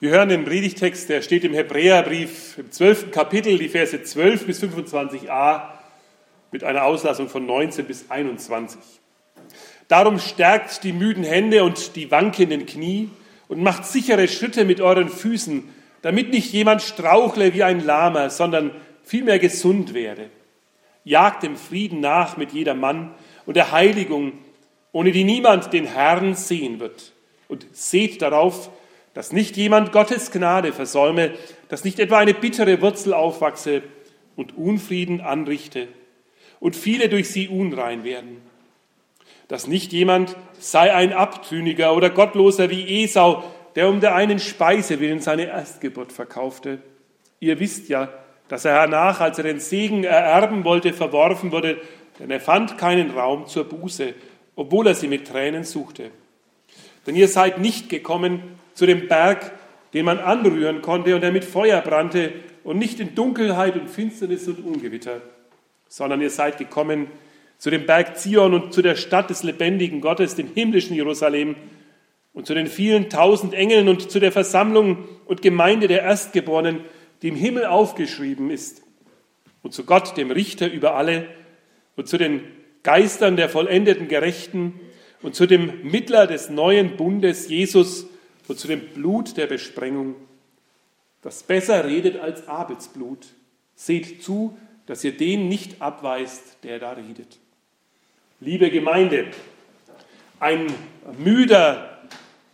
Wir hören den Predigtext, der steht im Hebräerbrief im 12. Kapitel, die Verse 12 bis 25a mit einer Auslassung von 19 bis 21. Darum stärkt die müden Hände und die wankenden Knie und macht sichere Schritte mit euren Füßen, damit nicht jemand strauchle wie ein Lahmer, sondern vielmehr gesund werde. Jagt dem Frieden nach mit jeder Mann und der Heiligung, ohne die niemand den Herrn sehen wird. Und seht darauf, dass nicht jemand Gottes Gnade versäume, dass nicht etwa eine bittere Wurzel aufwachse und Unfrieden anrichte und viele durch sie unrein werden. Dass nicht jemand sei ein Abtrünniger oder Gottloser wie Esau, der um der einen Speise willen seine Erstgeburt verkaufte. Ihr wisst ja, dass er hernach, als er den Segen ererben wollte, verworfen wurde, denn er fand keinen Raum zur Buße, obwohl er sie mit Tränen suchte. Denn ihr seid nicht gekommen, zu dem Berg, den man anrühren konnte und der mit Feuer brannte und nicht in Dunkelheit und Finsternis und Ungewitter, sondern ihr seid gekommen zu dem Berg Zion und zu der Stadt des lebendigen Gottes, dem himmlischen Jerusalem und zu den vielen tausend Engeln und zu der Versammlung und Gemeinde der Erstgeborenen, die im Himmel aufgeschrieben ist, und zu Gott, dem Richter über alle, und zu den Geistern der vollendeten Gerechten und zu dem Mittler des neuen Bundes, Jesus, und zu dem Blut der Besprengung, das besser redet als Abels Blut. Seht zu, dass ihr den nicht abweist, der da redet. Liebe Gemeinde, ein müder,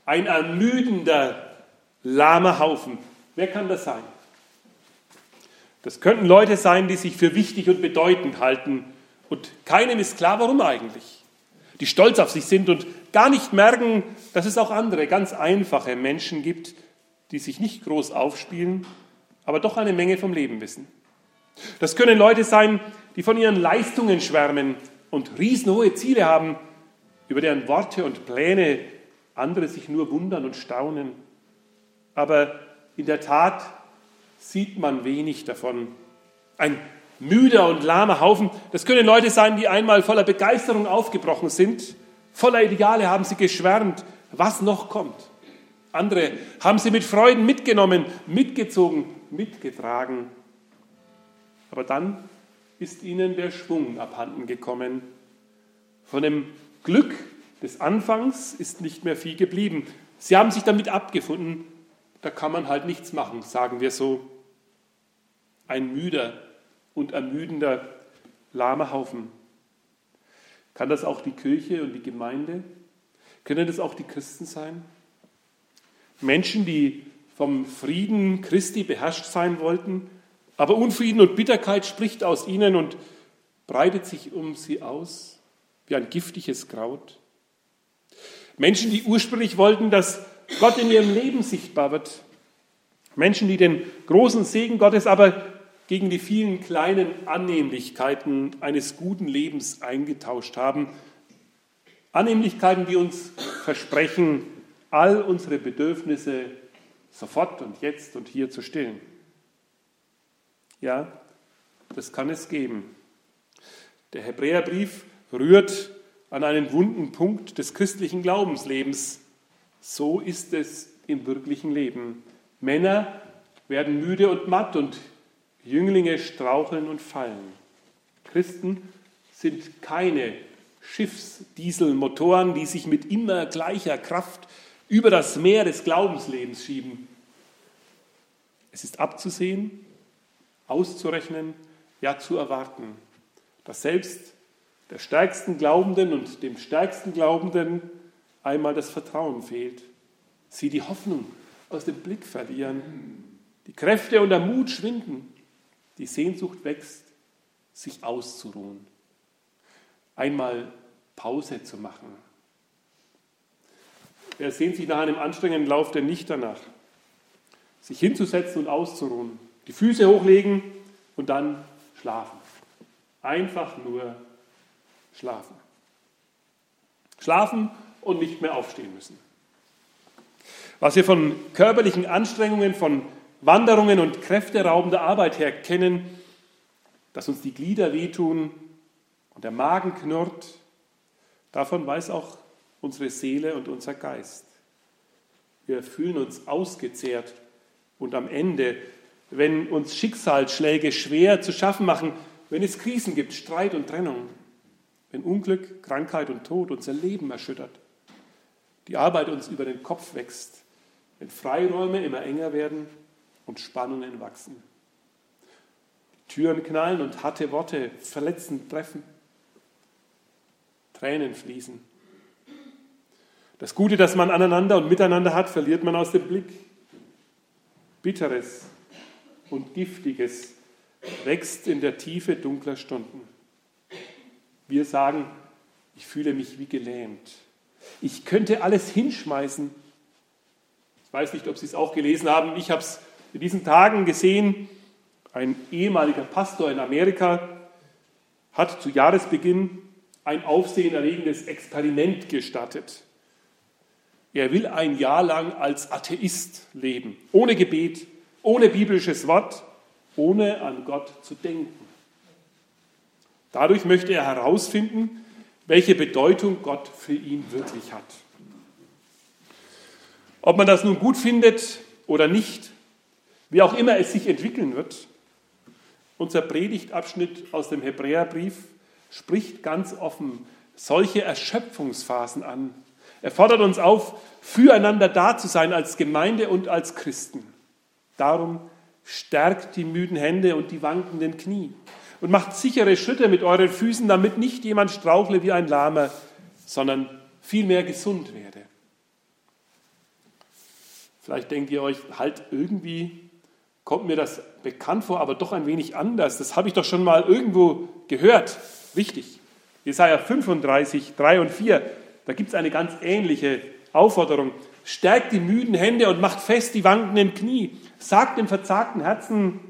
ein ermüdender, lahmer Haufen. Wer kann das sein? Das könnten Leute sein, die sich für wichtig und bedeutend halten und keinem ist klar, warum eigentlich. Die stolz auf sich sind und gar nicht merken, dass es auch andere ganz einfache Menschen gibt, die sich nicht groß aufspielen, aber doch eine Menge vom Leben wissen. Das können Leute sein, die von ihren Leistungen schwärmen und riesenhohe Ziele haben, über deren Worte und Pläne andere sich nur wundern und staunen. Aber in der Tat sieht man wenig davon. Ein müder und lahmer Haufen, das können Leute sein, die einmal voller Begeisterung aufgebrochen sind Voller Ideale haben sie geschwärmt, was noch kommt. Andere haben sie mit Freuden mitgenommen, mitgezogen, mitgetragen. Aber dann ist ihnen der Schwung abhanden gekommen. Von dem Glück des Anfangs ist nicht mehr viel geblieben. Sie haben sich damit abgefunden, da kann man halt nichts machen, sagen wir so. Ein müder und ermüdender, lahmer Haufen. Kann das auch die Kirche und die Gemeinde? Können das auch die Christen sein? Menschen, die vom Frieden Christi beherrscht sein wollten, aber Unfrieden und Bitterkeit spricht aus ihnen und breitet sich um sie aus wie ein giftiges Kraut. Menschen, die ursprünglich wollten, dass Gott in ihrem Leben sichtbar wird. Menschen, die den großen Segen Gottes aber gegen die vielen kleinen Annehmlichkeiten eines guten Lebens eingetauscht haben. Annehmlichkeiten, die uns versprechen, all unsere Bedürfnisse sofort und jetzt und hier zu stillen. Ja, das kann es geben. Der Hebräerbrief rührt an einen wunden Punkt des christlichen Glaubenslebens. So ist es im wirklichen Leben. Männer werden müde und matt und Jünglinge straucheln und fallen. Christen sind keine Schiffsdieselmotoren, die sich mit immer gleicher Kraft über das Meer des Glaubenslebens schieben. Es ist abzusehen, auszurechnen, ja zu erwarten, dass selbst der stärksten Glaubenden und dem stärksten Glaubenden einmal das Vertrauen fehlt, sie die Hoffnung aus dem Blick verlieren, die Kräfte und der Mut schwinden die Sehnsucht wächst, sich auszuruhen, einmal Pause zu machen. Wer sehnt sich nach einem anstrengenden Lauf denn nicht danach? Sich hinzusetzen und auszuruhen, die Füße hochlegen und dann schlafen. Einfach nur schlafen. Schlafen und nicht mehr aufstehen müssen. Was wir von körperlichen Anstrengungen, von Wanderungen und kräfteraubende Arbeit her kennen, dass uns die Glieder wehtun und der Magen knurrt, davon weiß auch unsere Seele und unser Geist. Wir fühlen uns ausgezehrt und am Ende, wenn uns Schicksalsschläge schwer zu schaffen machen, wenn es Krisen gibt, Streit und Trennung, wenn Unglück, Krankheit und Tod unser Leben erschüttert, die Arbeit uns über den Kopf wächst, wenn Freiräume immer enger werden und Spannungen wachsen. Türen knallen und harte Worte verletzend treffen. Tränen fließen. Das Gute, das man aneinander und miteinander hat, verliert man aus dem Blick. Bitteres und Giftiges wächst in der Tiefe dunkler Stunden. Wir sagen, ich fühle mich wie gelähmt. Ich könnte alles hinschmeißen. Ich weiß nicht, ob Sie es auch gelesen haben. Ich habe es in diesen Tagen gesehen. Ein ehemaliger Pastor in Amerika hat zu Jahresbeginn ein aufsehenerregendes Experiment gestartet. Er will ein Jahr lang als Atheist leben, ohne Gebet, ohne biblisches Wort, ohne an Gott zu denken. Dadurch möchte er herausfinden, welche Bedeutung Gott für ihn wirklich hat. Ob man das nun gut findet oder nicht, wie auch immer es sich entwickeln wird, unser Predigtabschnitt aus dem Hebräerbrief spricht ganz offen solche Erschöpfungsphasen an. Er fordert uns auf, füreinander da zu sein als Gemeinde und als Christen. Darum stärkt die müden Hände und die wankenden Knie und macht sichere Schritte mit euren Füßen, damit nicht jemand strauchle wie ein Lahmer, sondern vielmehr gesund werde. Vielleicht denkt ihr euch, halt irgendwie kommt mir das bekannt vor, aber doch ein wenig anders. Das habe ich doch schon mal irgendwo gehört. Richtig. Jesaja 35, 3 und 4, da gibt es eine ganz ähnliche Aufforderung. Stärkt die müden Hände und macht fest die wankenden Knie. Sagt dem verzagten Herzen,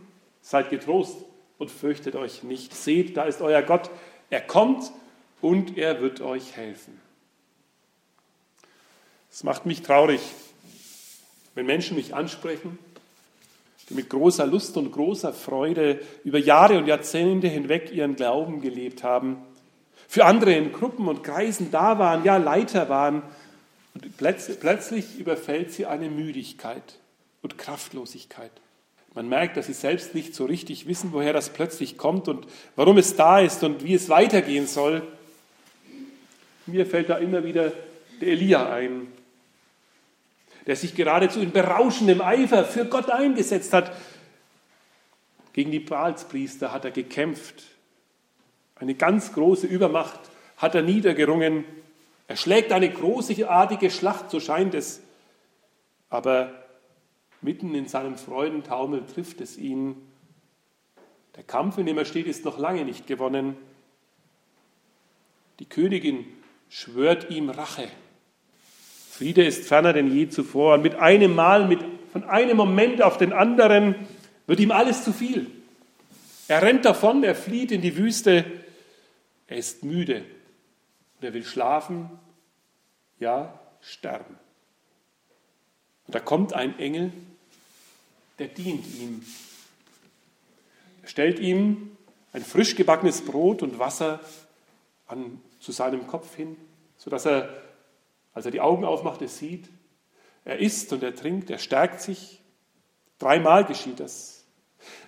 seid getrost und fürchtet euch nicht. Seht, da ist euer Gott. Er kommt und er wird euch helfen. Es macht mich traurig, wenn Menschen mich ansprechen die mit großer Lust und großer Freude über Jahre und Jahrzehnte hinweg ihren Glauben gelebt haben, für andere in Gruppen und Kreisen da waren, ja Leiter waren. Und plötzlich überfällt sie eine Müdigkeit und Kraftlosigkeit. Man merkt, dass sie selbst nicht so richtig wissen, woher das plötzlich kommt und warum es da ist und wie es weitergehen soll. Mir fällt da immer wieder der Elia ein, der sich geradezu in berauschendem Eifer für Gott eingesetzt hat. Gegen die Baalspriester hat er gekämpft. Eine ganz große Übermacht hat er niedergerungen. Er schlägt eine großartige Schlacht, so scheint es. Aber mitten in seinem Freudentaumel trifft es ihn. Der Kampf, in dem er steht, ist noch lange nicht gewonnen. Die Königin schwört ihm Rache. Friede ist ferner denn je zuvor. Und mit einem Mal, mit, von einem Moment auf den anderen wird ihm alles zu viel. Er rennt davon, er flieht in die Wüste, er ist müde und er will schlafen, ja, sterben. Und da kommt ein Engel, der dient ihm. Er stellt ihm ein frisch gebackenes Brot und Wasser an, zu seinem Kopf hin, sodass er als er die Augen aufmacht, er sieht, er isst und er trinkt, er stärkt sich. Dreimal geschieht das.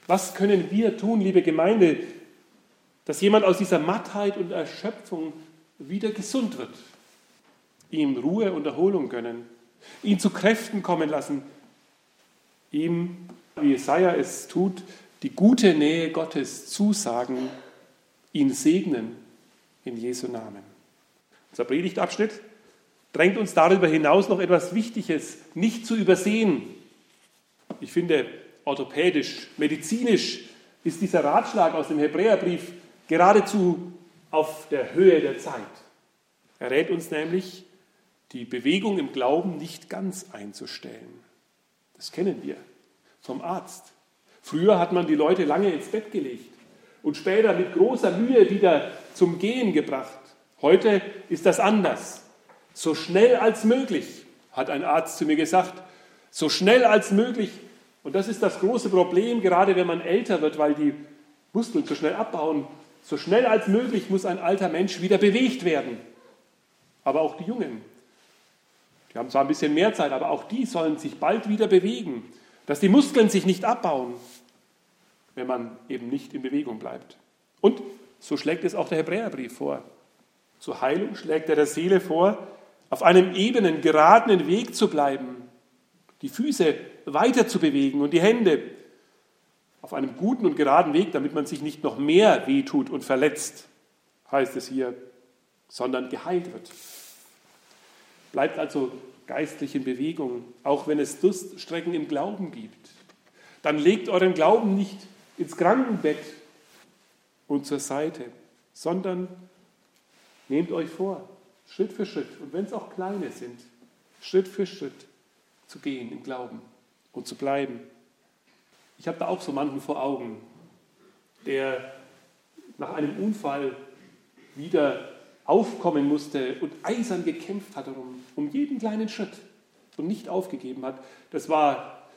Was können wir tun, liebe Gemeinde, dass jemand aus dieser Mattheit und Erschöpfung wieder gesund wird? Ihm Ruhe und Erholung gönnen, ihn zu Kräften kommen lassen, ihm, wie Jesaja es tut, die gute Nähe Gottes zusagen, ihn segnen in Jesu Namen. Unser Predigtabschnitt drängt uns darüber hinaus noch etwas Wichtiges nicht zu übersehen. Ich finde, orthopädisch, medizinisch ist dieser Ratschlag aus dem Hebräerbrief geradezu auf der Höhe der Zeit. Er rät uns nämlich, die Bewegung im Glauben nicht ganz einzustellen. Das kennen wir vom Arzt. Früher hat man die Leute lange ins Bett gelegt und später mit großer Mühe wieder zum Gehen gebracht. Heute ist das anders. So schnell als möglich, hat ein Arzt zu mir gesagt, so schnell als möglich. Und das ist das große Problem, gerade wenn man älter wird, weil die Muskeln zu schnell abbauen. So schnell als möglich muss ein alter Mensch wieder bewegt werden. Aber auch die Jungen, Die haben zwar ein bisschen mehr Zeit, aber auch die sollen sich bald wieder bewegen, dass die Muskeln sich nicht abbauen, wenn man eben nicht in Bewegung bleibt. Und so schlägt es auch der Hebräerbrief vor. Zur Heilung schlägt er der Seele vor, auf einem ebenen, geradenen Weg zu bleiben, die Füße weiter zu bewegen und die Hände auf einem guten und geraden Weg, damit man sich nicht noch mehr wehtut und verletzt, heißt es hier, sondern geheilt wird. Bleibt also geistlich in Bewegung, auch wenn es Durststrecken im Glauben gibt. Dann legt euren Glauben nicht ins Krankenbett und zur Seite, sondern nehmt euch vor, Schritt für Schritt, und wenn es auch kleine sind, Schritt für Schritt zu gehen im Glauben und zu bleiben. Ich habe da auch so manchen vor Augen, der nach einem Unfall wieder aufkommen musste und eisern gekämpft hat darum, um jeden kleinen Schritt und nicht aufgegeben hat. Das war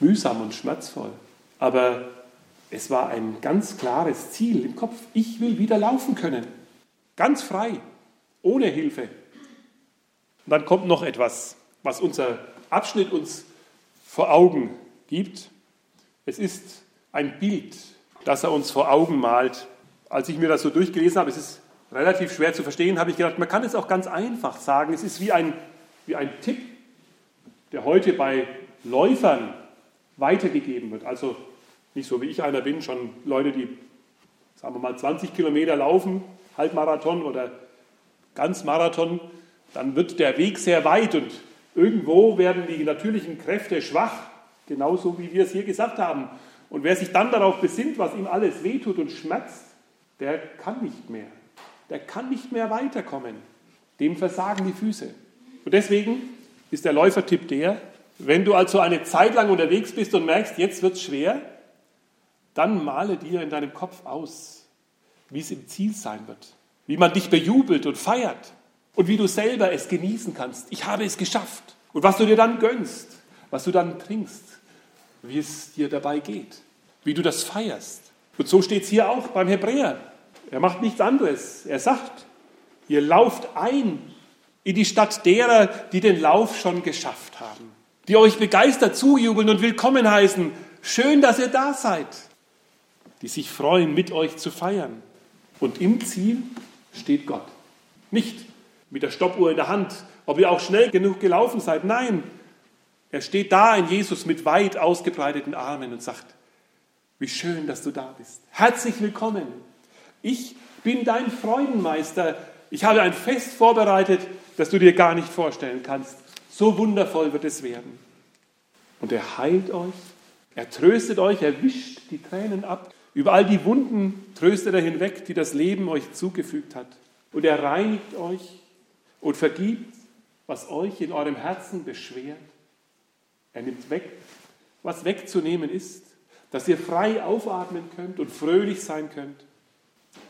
mühsam und schmerzvoll, aber es war ein ganz klares Ziel im Kopf. Ich will wieder laufen können, ganz frei, ohne Hilfe. Und dann kommt noch etwas, was unser Abschnitt uns vor Augen gibt. Es ist ein Bild, das er uns vor Augen malt. Als ich mir das so durchgelesen habe, es ist relativ schwer zu verstehen, habe ich gedacht, man kann es auch ganz einfach sagen. Es ist wie ein, wie ein Tipp, der heute bei Läufern weitergegeben wird. Also nicht so wie ich einer bin, schon Leute, die, sagen wir mal, 20 Kilometer laufen, Halbmarathon oder Ganzmarathon, dann wird der Weg sehr weit und irgendwo werden die natürlichen Kräfte schwach, genauso wie wir es hier gesagt haben. Und wer sich dann darauf besinnt, was ihm alles wehtut und schmerzt, der kann nicht mehr. Der kann nicht mehr weiterkommen. Dem versagen die Füße. Und deswegen ist der Läufertipp der, wenn du also eine Zeit lang unterwegs bist und merkst, jetzt wird es schwer, dann male dir in deinem Kopf aus, wie es im Ziel sein wird, wie man dich bejubelt und feiert und wie du selber es genießen kannst. Ich habe es geschafft. Und was du dir dann gönnst, was du dann trinkst, wie es dir dabei geht, wie du das feierst. Und so steht es hier auch beim Hebräer. Er macht nichts anderes. Er sagt, ihr lauft ein in die Stadt derer, die den Lauf schon geschafft haben, die euch begeistert zujubeln und willkommen heißen. Schön, dass ihr da seid, die sich freuen, mit euch zu feiern. Und im Ziel steht Gott. Nicht mit der Stoppuhr in der Hand, ob ihr auch schnell genug gelaufen seid. Nein, er steht da in Jesus mit weit ausgebreiteten Armen und sagt, wie schön, dass du da bist. Herzlich willkommen. Ich bin dein Freudenmeister. Ich habe ein Fest vorbereitet, das du dir gar nicht vorstellen kannst. So wundervoll wird es werden. Und er heilt euch, er tröstet euch, er wischt die Tränen ab. Über all die Wunden tröstet er hinweg, die das Leben euch zugefügt hat. Und er reinigt euch und vergibt, was euch in eurem Herzen beschwert. Er nimmt weg, was wegzunehmen ist, dass ihr frei aufatmen könnt und fröhlich sein könnt.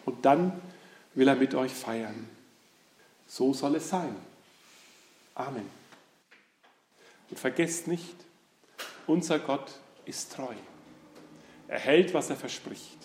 Und dann will er mit euch feiern. So soll es sein. Amen. Und vergesst nicht, unser Gott ist treu. Er hält, was er verspricht.